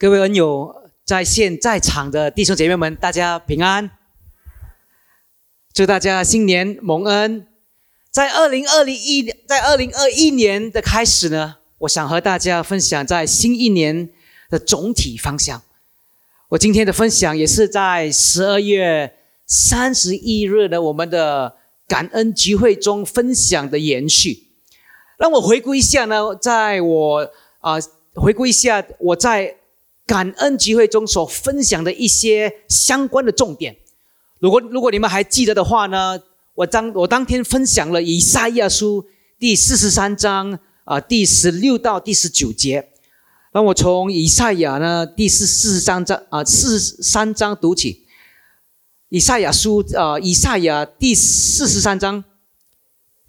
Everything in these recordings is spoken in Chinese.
各位恩友，在线在场的弟兄姐妹们，大家平安！祝大家新年蒙恩。在二零二零一，在二零二一年的开始呢，我想和大家分享在新一年的总体方向。我今天的分享也是在十二月三十一日的我们的感恩聚会中分享的延续。让我回顾一下呢，在我啊回顾一下我在感恩聚会中所分享的一些相关的重点。如果如果你们还记得的话呢，我当我当天分享了以赛亚书第四十三章啊第十六到第十九节。让我从以赛亚呢第四四十三章啊四十三章读起。以赛亚书啊以赛亚第四十三章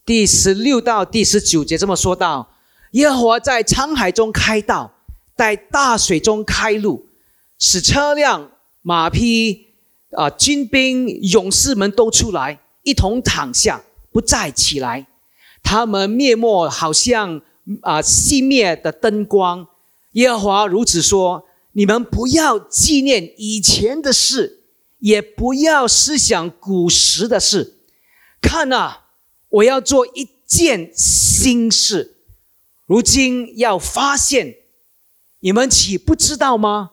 第十六到第十九节这么说道：耶和华在沧海中开道，在大水中开路，使车辆、马匹啊、军兵、勇士们都出来，一同躺下，不再起来。他们灭目，好像啊熄灭的灯光。耶和华如此说：“你们不要纪念以前的事，也不要思想古时的事。看呐，我要做一件新事，如今要发现，你们岂不知道吗？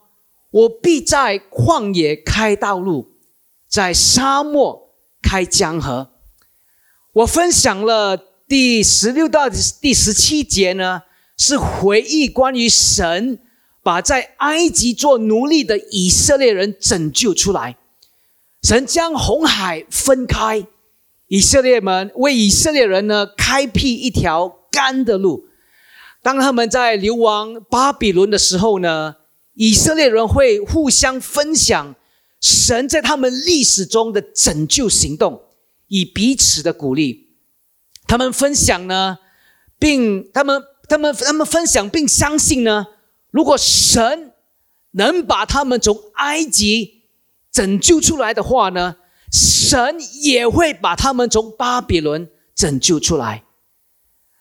我必在旷野开道路，在沙漠开江河。我分享了第十六到第十七节呢。”是回忆关于神把在埃及做奴隶的以色列人拯救出来，神将红海分开，以色列们为以色列人呢开辟一条干的路。当他们在流亡巴比伦的时候呢，以色列人会互相分享神在他们历史中的拯救行动，以彼此的鼓励。他们分享呢，并他们。他们他们分享并相信呢，如果神能把他们从埃及拯救出来的话呢，神也会把他们从巴比伦拯救出来。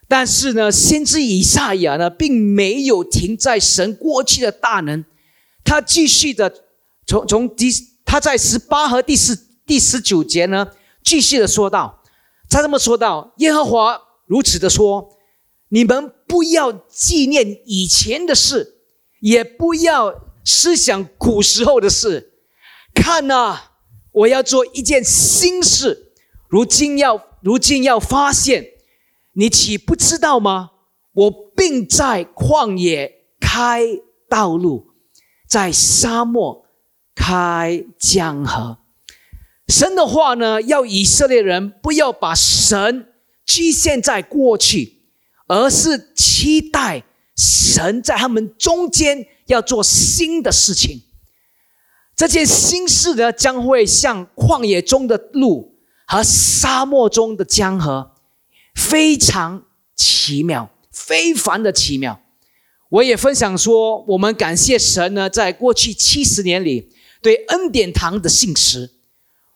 但是呢，先知以赛亚呢，并没有停在神过去的大能，他继续的从从第他在十八和第十第十九节呢，继续的说道，他这么说道：耶和华如此的说。你们不要纪念以前的事，也不要思想古时候的事。看呐，我要做一件新事，如今要如今要发现，你岂不知道吗？我并在旷野开道路，在沙漠开江河。神的话呢，要以色列人不要把神局限在过去。而是期待神在他们中间要做新的事情。这件新事呢，将会像旷野中的路和沙漠中的江河，非常奇妙，非凡的奇妙。我也分享说，我们感谢神呢，在过去七十年里对恩典堂的信实。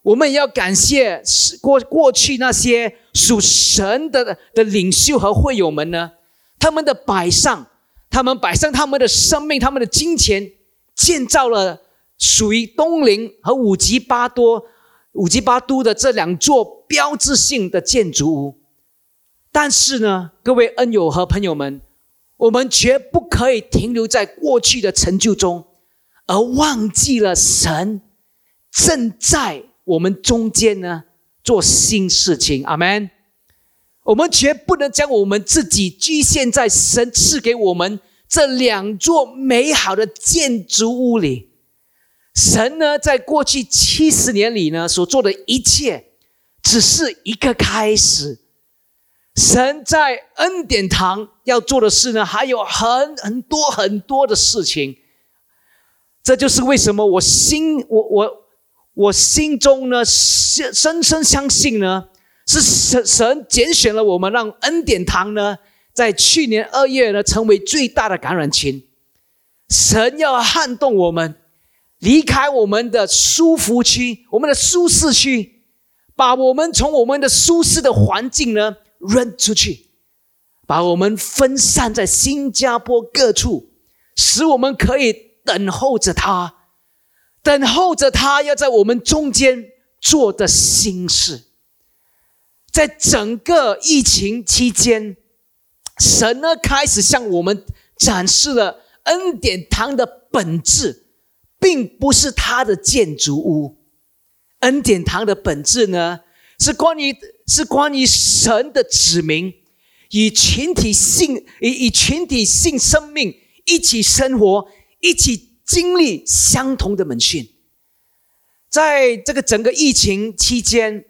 我们也要感谢过过去那些属神的的领袖和会友们呢，他们的摆上，他们摆上他们的生命、他们的金钱，建造了属于东陵和五级巴多、五级巴都的这两座标志性的建筑物。但是呢，各位恩友和朋友们，我们绝不可以停留在过去的成就中，而忘记了神正在。我们中间呢，做新事情，阿门。我们绝不能将我们自己局限在神赐给我们这两座美好的建筑物里。神呢，在过去七十年里呢，所做的一切，只是一个开始。神在恩典堂要做的事呢，还有很很多很多的事情。这就是为什么我心我我。我心中呢，深深深相信呢，是神神拣选了我们，让恩典堂呢，在去年二月呢，成为最大的感染群。神要撼动我们，离开我们的舒服区，我们的舒适区，把我们从我们的舒适的环境呢，扔出去，把我们分散在新加坡各处，使我们可以等候着他，等候着他要在我们中间做的心事。在整个疫情期间，神呢开始向我们展示了恩典堂的本质，并不是它的建筑物。恩典堂的本质呢，是关于是关于神的子民以群体性以以群体性生命一起生活，一起经历相同的门训。在这个整个疫情期间。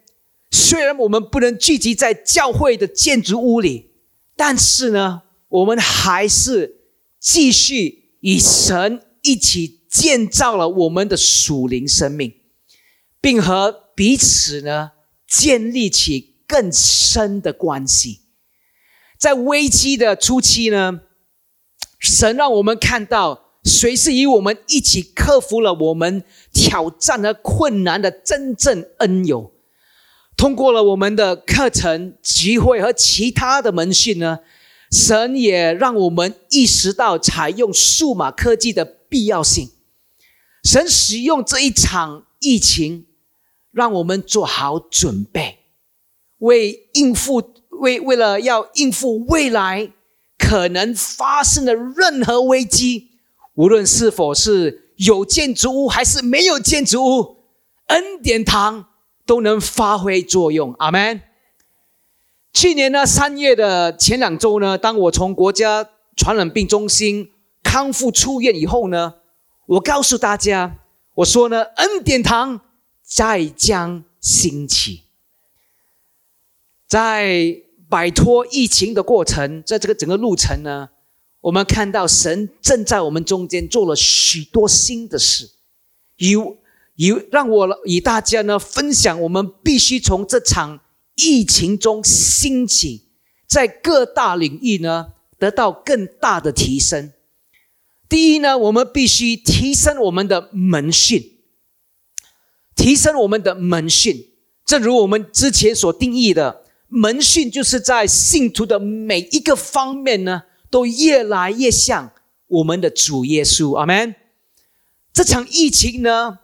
虽然我们不能聚集在教会的建筑物里，但是呢，我们还是继续与神一起建造了我们的属灵生命，并和彼此呢建立起更深的关系。在危机的初期呢，神让我们看到谁是与我们一起克服了我们挑战和困难的真正恩友。通过了我们的课程、集会和其他的门训呢，神也让我们意识到采用数码科技的必要性。神使用这一场疫情，让我们做好准备，为应付为为了要应付未来可能发生的任何危机，无论是否是有建筑物还是没有建筑物，恩典堂。都能发挥作用，阿门。去年呢，三月的前两周呢，当我从国家传染病中心康复出院以后呢，我告诉大家，我说呢，恩典堂再将兴起。在摆脱疫情的过程，在这个整个路程呢，我们看到神正在我们中间做了许多新的事，有。有让我与大家呢分享，我们必须从这场疫情中兴起，在各大领域呢得到更大的提升。第一呢，我们必须提升我们的门训，提升我们的门训。正如我们之前所定义的，门训就是在信徒的每一个方面呢，都越来越像我们的主耶稣。阿门。这场疫情呢？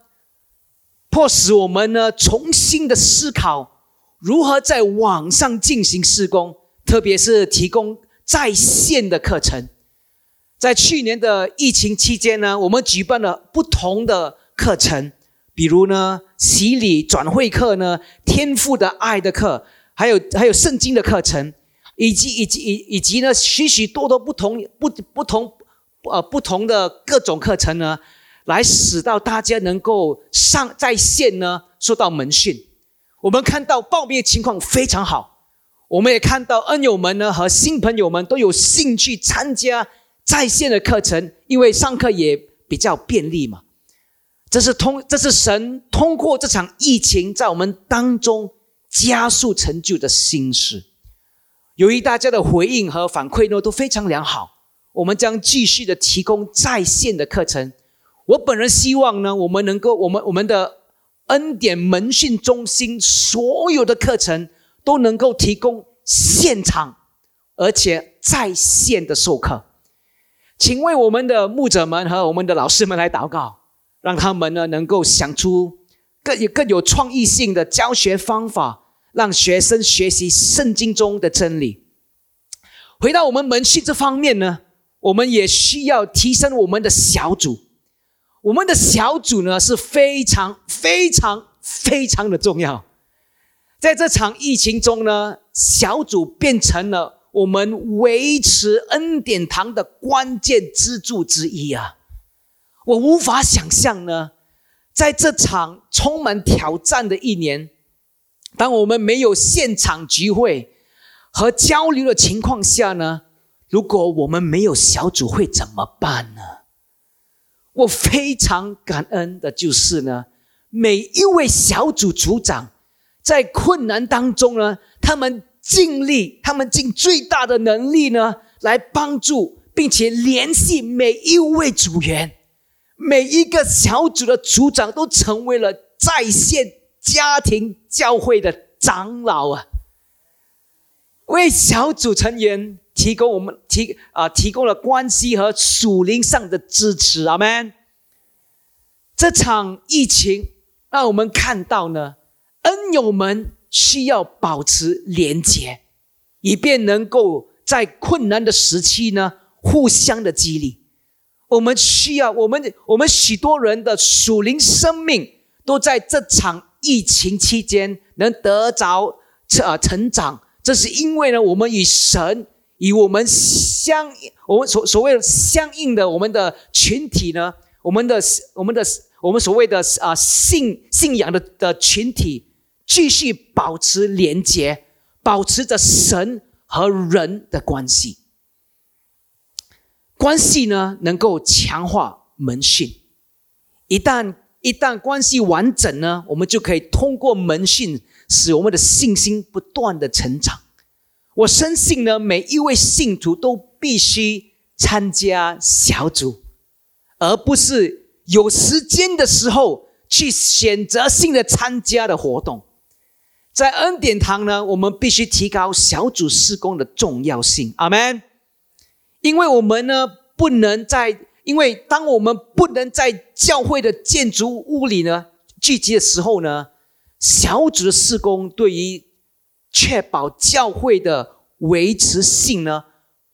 迫使我们呢重新的思考如何在网上进行施工，特别是提供在线的课程。在去年的疫情期间呢，我们举办了不同的课程，比如呢洗礼转会课呢、天赋的爱的课，还有还有圣经的课程，以及以及以以及呢许许多多不同不不同呃不同的各种课程呢。来使到大家能够上在线呢，受到门训。我们看到报名情况非常好，我们也看到恩友们呢和新朋友们都有兴趣参加在线的课程，因为上课也比较便利嘛。这是通，这是神通过这场疫情在我们当中加速成就的心事。由于大家的回应和反馈呢都非常良好，我们将继续的提供在线的课程。我本人希望呢，我们能够，我们我们的恩典门训中心所有的课程都能够提供现场而且在线的授课，请为我们的牧者们和我们的老师们来祷告，让他们呢能够想出更有更有创意性的教学方法，让学生学习圣经中的真理。回到我们门训这方面呢，我们也需要提升我们的小组。我们的小组呢是非常非常非常的重要，在这场疫情中呢，小组变成了我们维持恩典堂的关键支柱之一啊！我无法想象呢，在这场充满挑战的一年，当我们没有现场聚会和交流的情况下呢，如果我们没有小组会怎么办呢？我非常感恩的就是呢，每一位小组组长在困难当中呢，他们尽力，他们尽最大的能力呢，来帮助并且联系每一位组员，每一个小组的组长都成为了在线家庭教会的长老啊，为小组成员。提供我们提啊提供了关系和属灵上的支持，阿门。这场疫情让我们看到呢，恩友们需要保持连结，以便能够在困难的时期呢，互相的激励。我们需要我们我们许多人的属灵生命都在这场疫情期间能得着成呃成长，这是因为呢，我们与神与我们相我们所所谓的相应的我们的群体呢，我们的我们的。我们所谓的啊信信仰的的群体，继续保持连结，保持着神和人的关系。关系呢，能够强化门训。一旦一旦关系完整呢，我们就可以通过门训，使我们的信心不断的成长。我深信呢，每一位信徒都必须参加小组，而不是。有时间的时候，去选择性的参加的活动，在恩典堂呢，我们必须提高小组施工的重要性。阿门。因为我们呢，不能在，因为当我们不能在教会的建筑物里呢聚集的时候呢，小组的施工对于确保教会的维持性呢，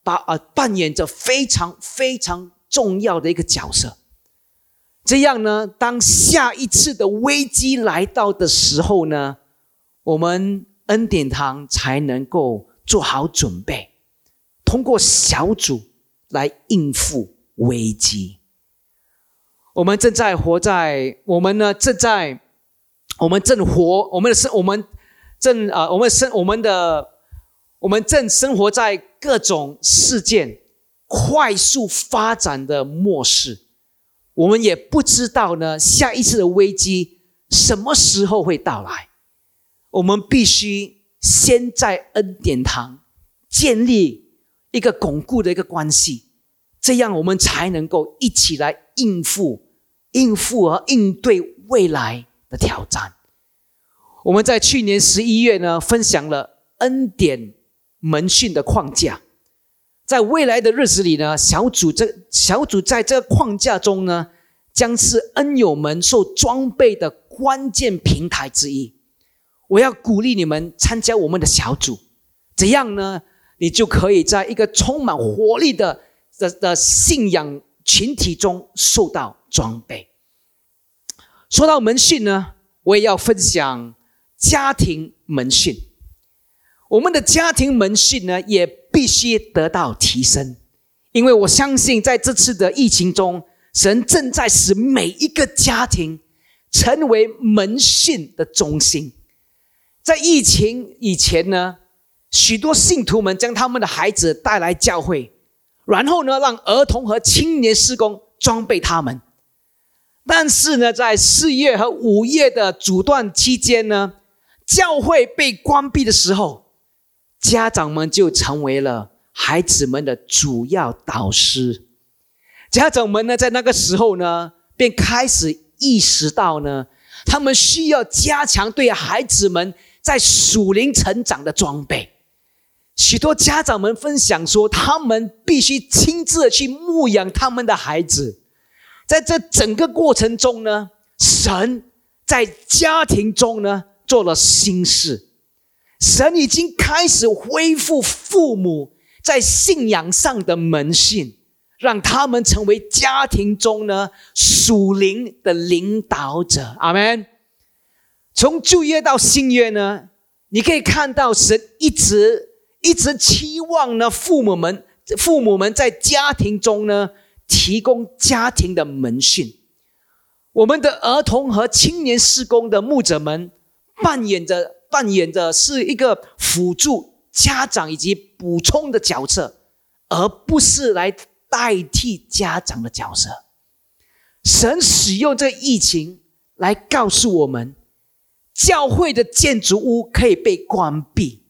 把呃扮演着非常非常重要的一个角色。这样呢，当下一次的危机来到的时候呢，我们恩典堂才能够做好准备，通过小组来应付危机。我们正在活在，我们呢正在，我们正活，我们的生，我们正啊，我们生，我们的，我们正生活在各种事件快速发展的末世。我们也不知道呢，下一次的危机什么时候会到来。我们必须先在恩典堂建立一个巩固的一个关系，这样我们才能够一起来应付、应付和应对未来的挑战。我们在去年十一月呢，分享了恩典门训的框架。在未来的日子里呢，小组这小组在这个框架中呢，将是恩友们受装备的关键平台之一。我要鼓励你们参加我们的小组，怎样呢？你就可以在一个充满活力的的的信仰群体中受到装备。说到门训呢，我也要分享家庭门训。我们的家庭门训呢，也必须得到提升，因为我相信在这次的疫情中，神正在使每一个家庭成为门训的中心。在疫情以前呢，许多信徒们将他们的孩子带来教会，然后呢，让儿童和青年施工装备他们。但是呢，在四月和五月的阻断期间呢，教会被关闭的时候。家长们就成为了孩子们的主要导师。家长们呢，在那个时候呢，便开始意识到呢，他们需要加强对孩子们在属灵成长的装备。许多家长们分享说，他们必须亲自去牧养他们的孩子。在这整个过程中呢，神在家庭中呢做了新事。神已经开始恢复父母在信仰上的门信，让他们成为家庭中呢属灵的领导者。阿门。从旧约到新约呢，你可以看到神一直一直期望呢父母们父母们在家庭中呢提供家庭的门训。我们的儿童和青年施工的牧者们扮演着。扮演着是一个辅助家长以及补充的角色，而不是来代替家长的角色。神使用这疫情来告诉我们，教会的建筑物可以被关闭，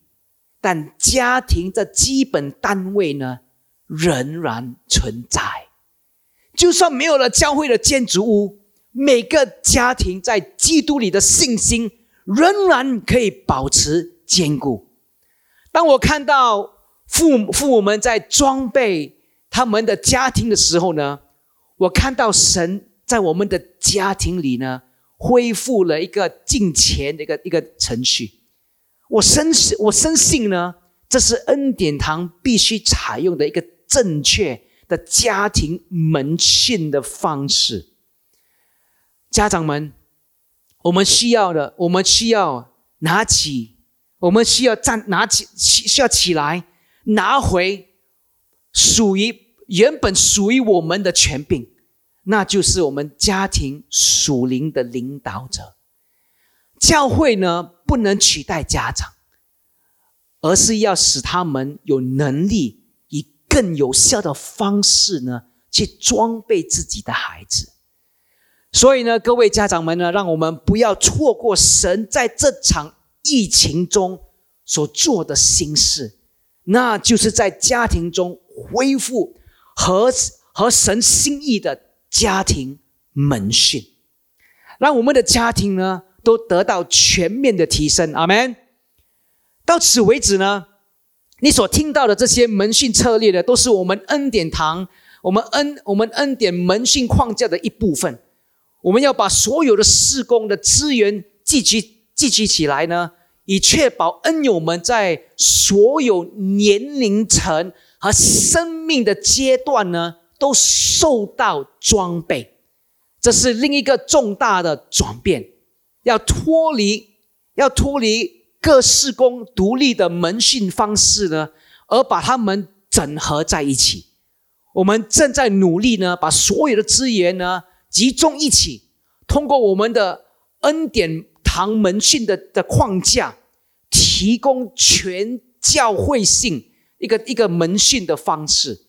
但家庭的基本单位呢仍然存在。就算没有了教会的建筑物，每个家庭在基督里的信心。仍然可以保持坚固。当我看到父母父母们在装备他们的家庭的时候呢，我看到神在我们的家庭里呢，恢复了一个敬虔的一个一个程序。我深信，我深信呢，这是恩典堂必须采用的一个正确的家庭门训的方式。家长们，我们需要的，我们需要拿起，我们需要站，拿起，需要起来，拿回属于原本属于我们的权柄，那就是我们家庭属灵的领导者。教会呢？不能取代家长，而是要使他们有能力以更有效的方式呢，去装备自己的孩子。所以呢，各位家长们呢，让我们不要错过神在这场疫情中所做的心事，那就是在家庭中恢复和和神心意的家庭门训，让我们的家庭呢。都得到全面的提升，阿门。到此为止呢，你所听到的这些门训策略呢，都是我们恩典堂、我们恩、我们恩典门训框架的一部分。我们要把所有的施工的资源聚集、聚集起来呢，以确保恩友们在所有年龄层和生命的阶段呢，都受到装备。这是另一个重大的转变。要脱离，要脱离各事工独立的门训方式呢，而把他们整合在一起。我们正在努力呢，把所有的资源呢集中一起，通过我们的恩典堂门训的的框架，提供全教会性一个一个门训的方式。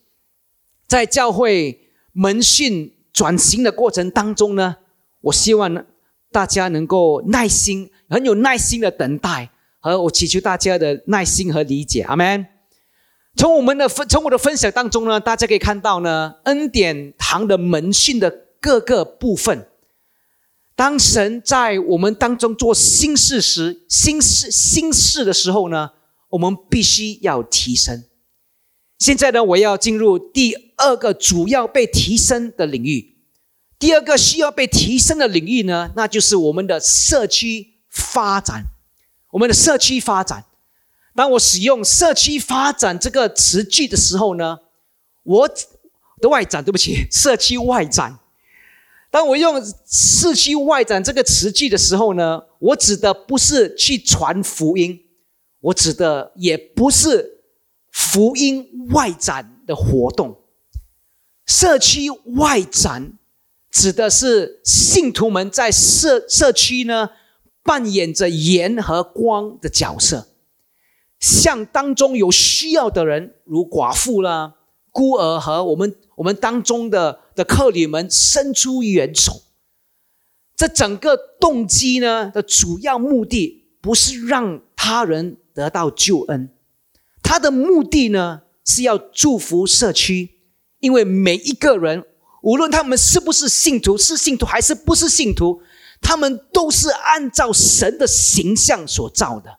在教会门训转型的过程当中呢，我希望呢。大家能够耐心、很有耐心的等待，和我祈求大家的耐心和理解。阿门。从我们的分，从我的分享当中呢，大家可以看到呢，恩典堂的门训的各个部分。当神在我们当中做新事时、新事、新事的时候呢，我们必须要提升。现在呢，我要进入第二个主要被提升的领域。第二个需要被提升的领域呢，那就是我们的社区发展。我们的社区发展，当我使用“社区发展”这个词句的时候呢，我的外展，对不起，社区外展。当我用“社区外展”这个词句的时候呢，我指的不是去传福音，我指的也不是福音外展的活动。社区外展。指的是信徒们在社社区呢，扮演着盐和光的角色，向当中有需要的人，如寡妇啦、孤儿和我们我们当中的的客旅们伸出援手。这整个动机呢的主要目的，不是让他人得到救恩，他的目的呢是要祝福社区，因为每一个人。无论他们是不是信徒，是信徒还是不是信徒，他们都是按照神的形象所造的。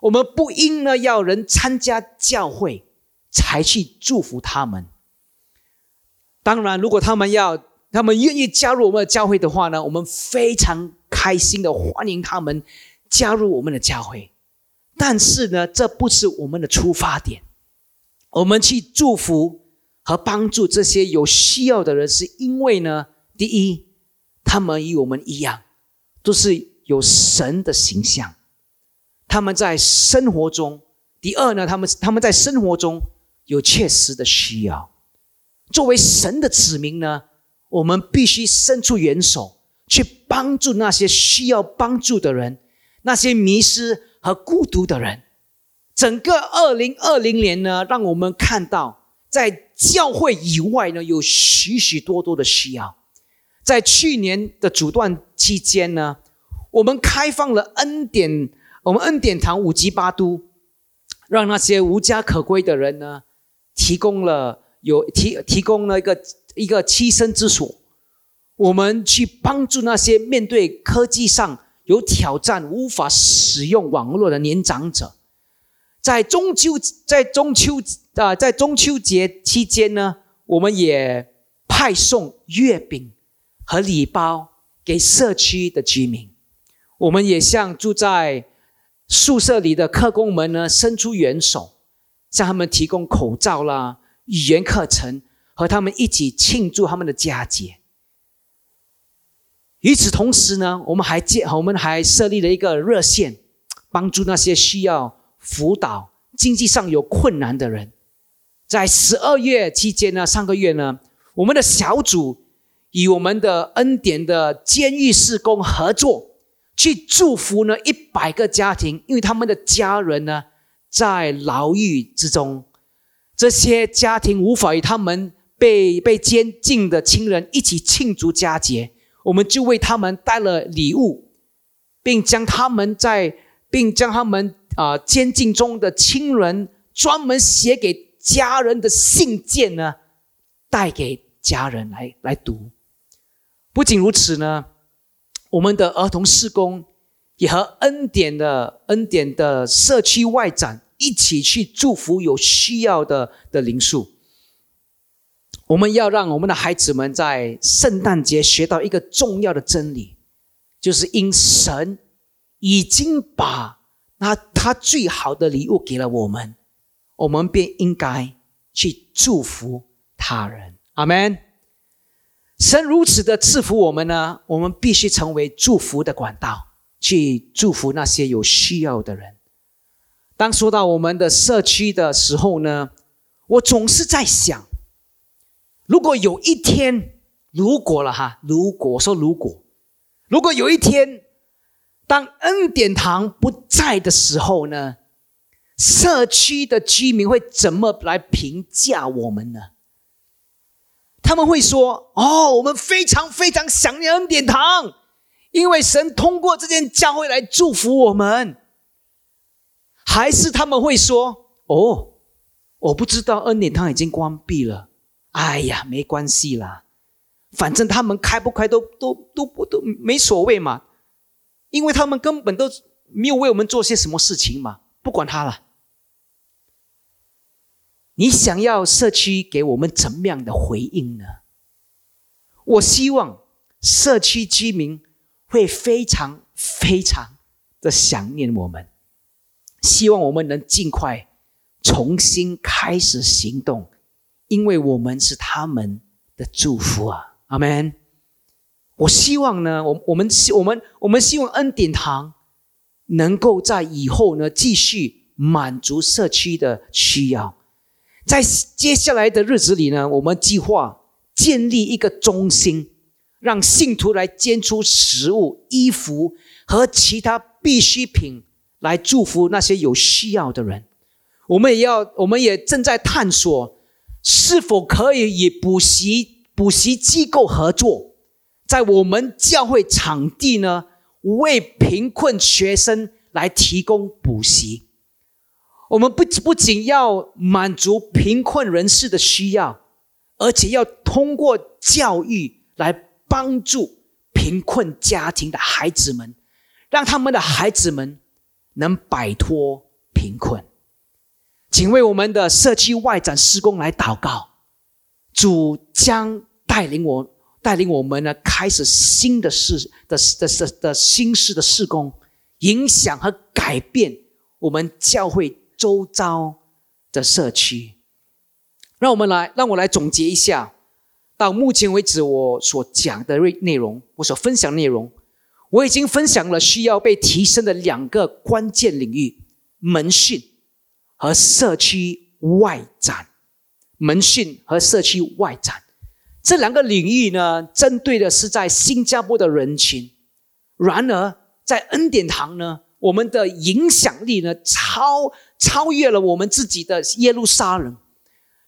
我们不应呢要人参加教会才去祝福他们。当然，如果他们要，他们愿意加入我们的教会的话呢，我们非常开心的欢迎他们加入我们的教会。但是呢，这不是我们的出发点。我们去祝福。和帮助这些有需要的人，是因为呢，第一，他们与我们一样，都是有神的形象；他们在生活中，第二呢，他们他们在生活中有切实的需要。作为神的子民呢，我们必须伸出援手，去帮助那些需要帮助的人，那些迷失和孤独的人。整个二零二零年呢，让我们看到在。教会以外呢，有许许多多的需要。在去年的阻断期间呢，我们开放了恩典，我们恩典堂五级八都，让那些无家可归的人呢，提供了有提提供了一个一个栖身之所。我们去帮助那些面对科技上有挑战、无法使用网络的年长者。在中秋，在中秋啊，在中秋节期间呢，我们也派送月饼和礼包给社区的居民。我们也向住在宿舍里的客工们呢伸出援手，向他们提供口罩啦、语言课程，和他们一起庆祝他们的佳节。与此同时呢，我们还建，我们还设立了一个热线，帮助那些需要辅导、经济上有困难的人。在十二月期间呢，上个月呢，我们的小组与我们的恩典的监狱事工合作，去祝福呢一百个家庭，因为他们的家人呢在牢狱之中，这些家庭无法与他们被被监禁的亲人一起庆祝佳节。我们就为他们带了礼物，并将他们在，并将他们啊监禁中的亲人专门写给家人的信件呢，带给家人来来读。不仅如此呢，我们的儿童施工也和恩典的恩典的社区外展一起去祝福有需要的的灵数。我们要让我们的孩子们在圣诞节学到一个重要的真理，就是因神已经把那他最好的礼物给了我们，我们便应该去祝福他人。阿门。神如此的赐福我们呢，我们必须成为祝福的管道，去祝福那些有需要的人。当说到我们的社区的时候呢，我总是在想。如果有一天，如果了哈，如果说如果，如果有一天，当恩典堂不在的时候呢，社区的居民会怎么来评价我们呢？他们会说：“哦，我们非常非常想念恩典堂，因为神通过这件教会来祝福我们。”还是他们会说：“哦，我不知道恩典堂已经关闭了。”哎呀，没关系啦，反正他们开不开都都都不都没所谓嘛，因为他们根本都没有为我们做些什么事情嘛，不管他了。你想要社区给我们怎么样的回应呢？我希望社区居民会非常非常的想念我们，希望我们能尽快重新开始行动。因为我们是他们的祝福啊，阿门。我希望呢，我我们希我们我们希望恩典堂能够在以后呢继续满足社区的需要。在接下来的日子里呢，我们计划建立一个中心，让信徒来捐出食物、衣服和其他必需品来祝福那些有需要的人。我们也要，我们也正在探索。是否可以与补习补习机构合作，在我们教会场地呢，为贫困学生来提供补习？我们不不仅要满足贫困人士的需要，而且要通过教育来帮助贫困家庭的孩子们，让他们的孩子们能摆脱贫困。请为我们的社区外展施工来祷告，主将带领我带领我们呢，开始新的事的的的的新事的施工，影响和改变我们教会周遭的社区。让我们来，让我来总结一下，到目前为止我所讲的内内容，我所分享内容，我已经分享了需要被提升的两个关键领域：门训。和社区外展，门训和社区外展这两个领域呢，针对的是在新加坡的人群。然而，在恩典堂呢，我们的影响力呢，超超越了我们自己的耶路撒冷。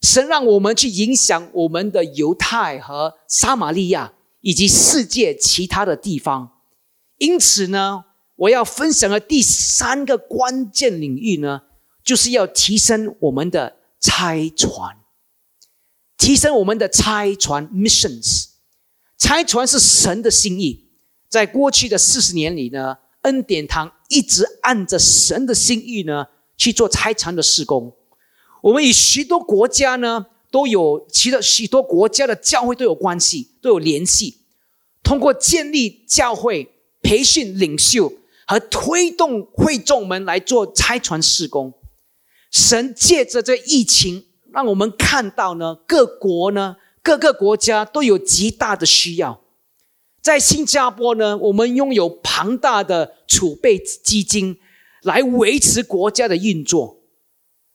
神让我们去影响我们的犹太和撒玛利亚，以及世界其他的地方。因此呢，我要分享的第三个关键领域呢。就是要提升我们的拆船，提升我们的拆船 missions。拆船是神的心意，在过去的四十年里呢，恩典堂一直按着神的心意呢去做拆船的施工。我们与许多国家呢都有，其他许多国家的教会都有关系，都有联系。通过建立教会、培训领袖和推动会众们来做拆船施工。神借着这疫情，让我们看到呢，各国呢，各个国家都有极大的需要。在新加坡呢，我们拥有庞大的储备基金来维持国家的运作，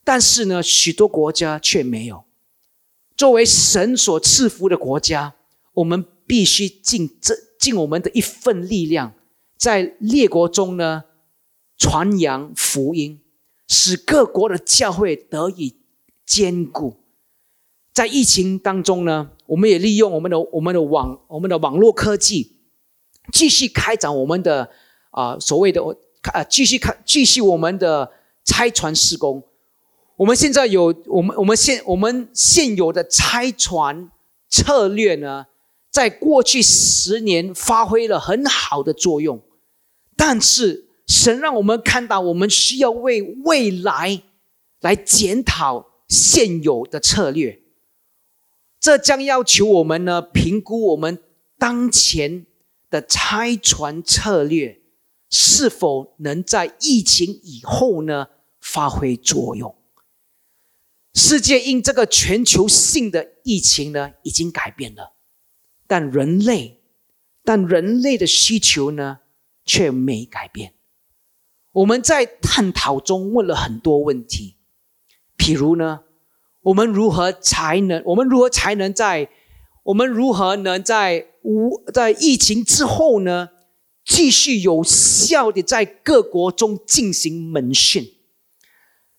但是呢，许多国家却没有。作为神所赐福的国家，我们必须尽这尽我们的一份力量，在列国中呢传扬福音，使各国的教会得以坚固。在疫情当中呢。我们也利用我们的我们的网我们的网络科技，继续开展我们的啊所谓的啊继续看继续我们的拆船施工。我们现在有我们我们现我们现有的拆船策略呢，在过去十年发挥了很好的作用，但是神让我们看到，我们需要为未来来检讨现有的策略。这将要求我们呢评估我们当前的拆船策略是否能在疫情以后呢发挥作用。世界因这个全球性的疫情呢已经改变了，但人类，但人类的需求呢却没改变。我们在探讨中问了很多问题，譬如呢？我们如何才能？我们如何才能在？我们如何能在无在疫情之后呢？继续有效的在各国中进行门训？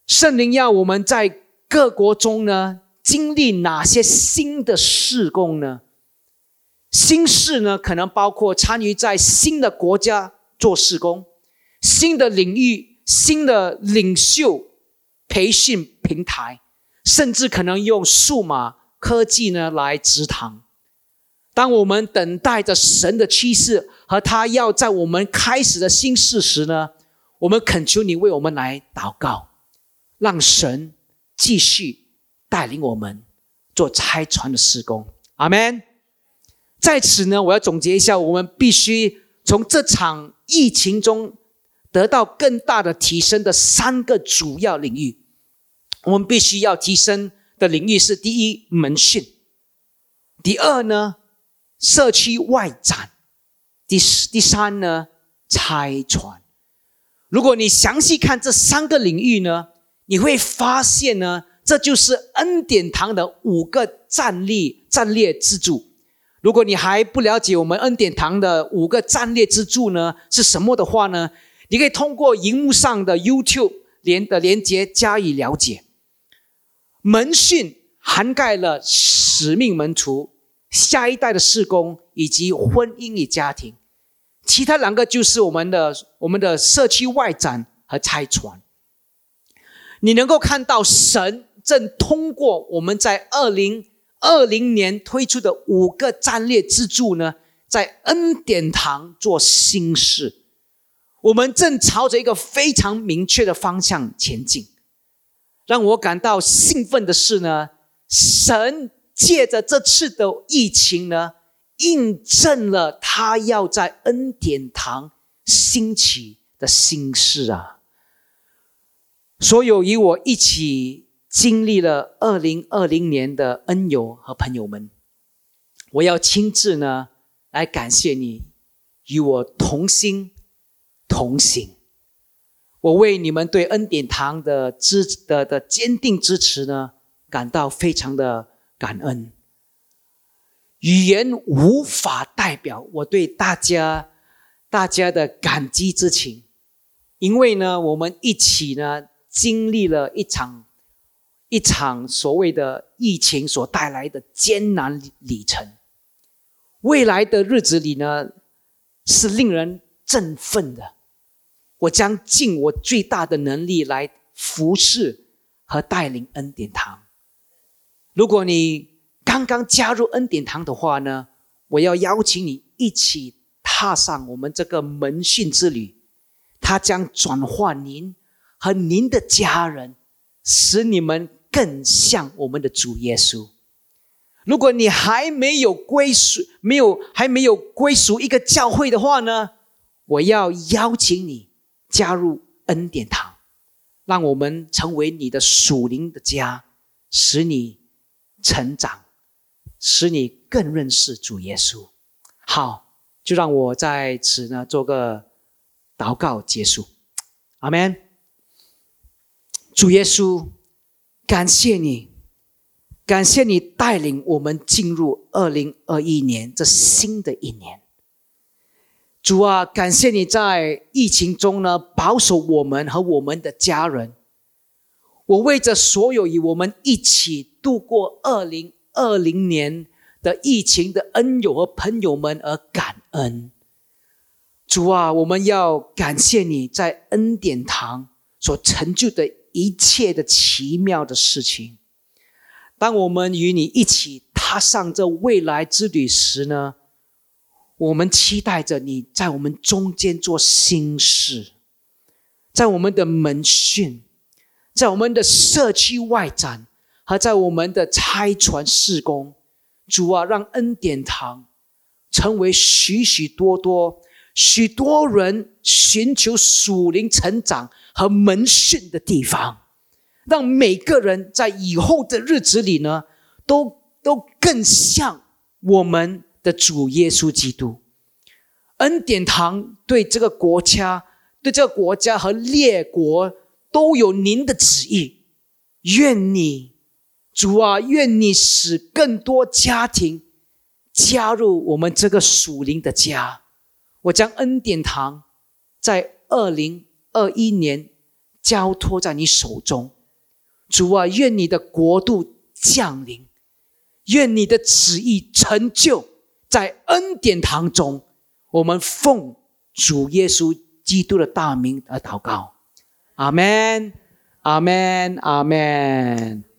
圣灵要我们在各国中呢，经历哪些新的事工呢？新事呢，可能包括参与在新的国家做事工、新的领域、新的领袖培训平台。甚至可能用数码科技呢来直堂。当我们等待着神的趋势和他要在我们开始的新事时呢，我们恳求你为我们来祷告，让神继续带领我们做拆船的施工。阿门。在此呢，我要总结一下，我们必须从这场疫情中得到更大的提升的三个主要领域。我们必须要提升的领域是：第一，门训；第二呢，社区外展；第第三呢，拆船。如果你详细看这三个领域呢，你会发现呢，这就是恩典堂的五个战力战略支柱。如果你还不了解我们恩典堂的五个战略支柱呢是什么的话呢，你可以通过荧幕上的 YouTube 连的连接加以了解。门训涵盖了使命门徒、下一代的事工以及婚姻与家庭，其他两个就是我们的我们的社区外展和拆船。你能够看到神正通过我们在二零二零年推出的五个战略支柱呢，在恩典堂做新事，我们正朝着一个非常明确的方向前进。让我感到兴奋的是呢，神借着这次的疫情呢，印证了他要在恩典堂兴起的心事啊。所有与我一起经历了二零二零年的恩友和朋友们，我要亲自呢来感谢你，与我同心同行。我为你们对恩典堂的支的的坚定支持呢，感到非常的感恩。语言无法代表我对大家大家的感激之情，因为呢，我们一起呢经历了一场一场所谓的疫情所带来的艰难里程。未来的日子里呢，是令人振奋的。我将尽我最大的能力来服侍和带领恩典堂。如果你刚刚加入恩典堂的话呢，我要邀请你一起踏上我们这个门训之旅。它将转化您和您的家人，使你们更像我们的主耶稣。如果你还没有归属，没有还没有归属一个教会的话呢，我要邀请你加入恩典堂，让我们成为你的属灵的家，使你成长，使你更认识主耶稣。好，就让我在此呢做个祷告结束。阿门。主耶稣，感谢你。感谢你带领我们进入二零二一年这新的一年，主啊，感谢你在疫情中呢保守我们和我们的家人。我为着所有与我们一起度过二零二零年的疫情的恩友和朋友们而感恩。主啊，我们要感谢你在恩典堂所成就的一切的奇妙的事情。当我们与你一起踏上这未来之旅时呢，我们期待着你在我们中间做新事，在我们的门训，在我们的社区外展和在我们的拆船施工，主啊，让恩典堂成为许许多多许多人寻求属灵成长和门训的地方。让每个人在以后的日子里呢，都都更像我们的主耶稣基督。恩典堂对这个国家、对这个国家和列国都有您的旨意。愿你，主啊，愿你使更多家庭加入我们这个属灵的家。我将恩典堂在二零二一年交托在你手中。主啊，愿你的国度降临，愿你的旨意成就在恩典堂中。我们奉主耶稣基督的大名而祷告，阿门，阿门，阿门。